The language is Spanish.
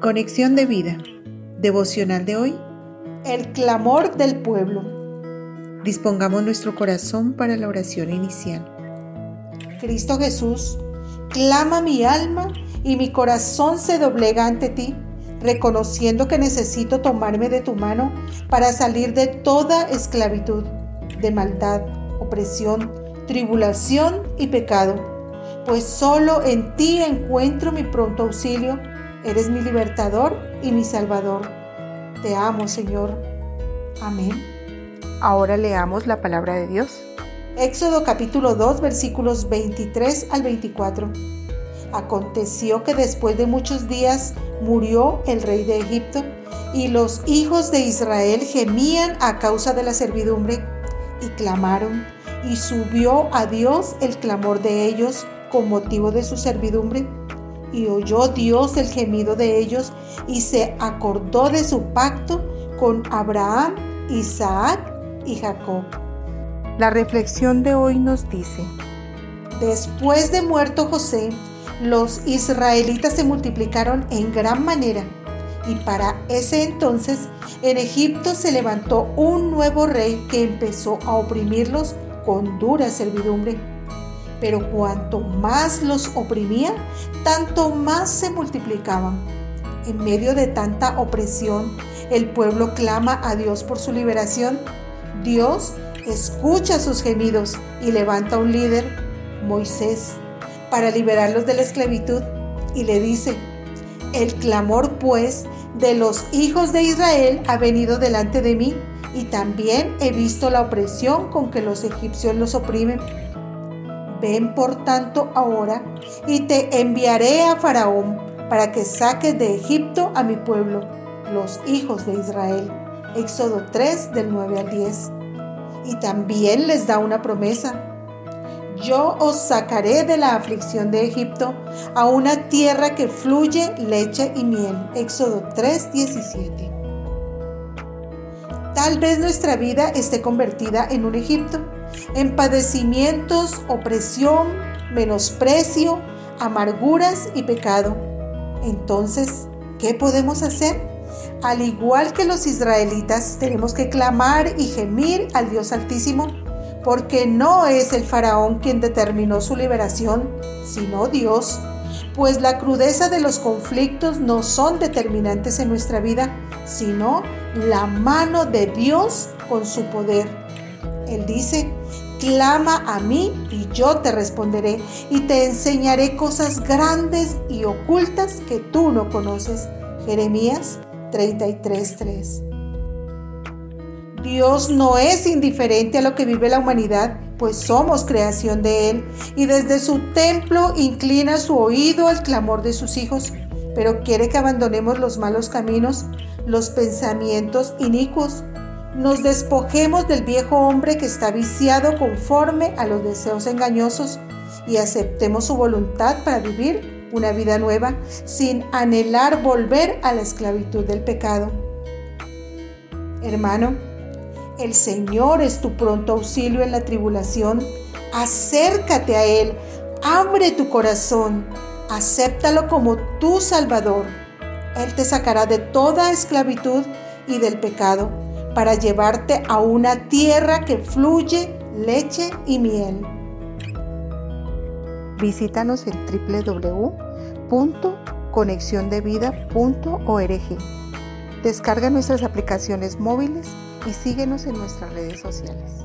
Conexión de vida. Devocional de hoy. El clamor del pueblo. Dispongamos nuestro corazón para la oración inicial. Cristo Jesús, clama mi alma y mi corazón se doblega ante ti, reconociendo que necesito tomarme de tu mano para salir de toda esclavitud, de maldad, opresión, tribulación y pecado, pues solo en ti encuentro mi pronto auxilio, eres mi libertador y mi salvador. Te amo, Señor. Amén. Ahora leamos la palabra de Dios. Éxodo capítulo 2 versículos 23 al 24. Aconteció que después de muchos días murió el rey de Egipto y los hijos de Israel gemían a causa de la servidumbre y clamaron y subió a Dios el clamor de ellos con motivo de su servidumbre. Y oyó Dios el gemido de ellos y se acordó de su pacto con Abraham, Isaac y Jacob. La reflexión de hoy nos dice, Después de muerto José, los israelitas se multiplicaron en gran manera y para ese entonces en Egipto se levantó un nuevo rey que empezó a oprimirlos con dura servidumbre. Pero cuanto más los oprimía, tanto más se multiplicaban. En medio de tanta opresión, el pueblo clama a Dios por su liberación. Dios escucha sus gemidos y levanta un líder, Moisés, para liberarlos de la esclavitud y le dice, el clamor pues de los hijos de Israel ha venido delante de mí y también he visto la opresión con que los egipcios los oprimen. Ven por tanto ahora y te enviaré a Faraón para que saques de Egipto a mi pueblo, los hijos de Israel. Éxodo 3 del 9 al 10. Y también les da una promesa. Yo os sacaré de la aflicción de Egipto a una tierra que fluye leche y miel. Éxodo 3, 17. Tal vez nuestra vida esté convertida en un Egipto, en padecimientos, opresión, menosprecio, amarguras y pecado. Entonces, ¿qué podemos hacer? Al igual que los israelitas, tenemos que clamar y gemir al Dios Altísimo, porque no es el faraón quien determinó su liberación, sino Dios pues la crudeza de los conflictos no son determinantes en nuestra vida, sino la mano de Dios con su poder. Él dice, clama a mí y yo te responderé y te enseñaré cosas grandes y ocultas que tú no conoces. Jeremías 33:3. Dios no es indiferente a lo que vive la humanidad, pues somos creación de Él, y desde su templo inclina su oído al clamor de sus hijos, pero quiere que abandonemos los malos caminos, los pensamientos inicuos, nos despojemos del viejo hombre que está viciado conforme a los deseos engañosos y aceptemos su voluntad para vivir una vida nueva sin anhelar volver a la esclavitud del pecado. Hermano, el Señor es tu pronto auxilio en la tribulación. Acércate a Él, abre tu corazón, acéptalo como tu Salvador. Él te sacará de toda esclavitud y del pecado para llevarte a una tierra que fluye leche y miel. Visítanos en www.conexiondevida.org. Descarga nuestras aplicaciones móviles y síguenos en nuestras redes sociales.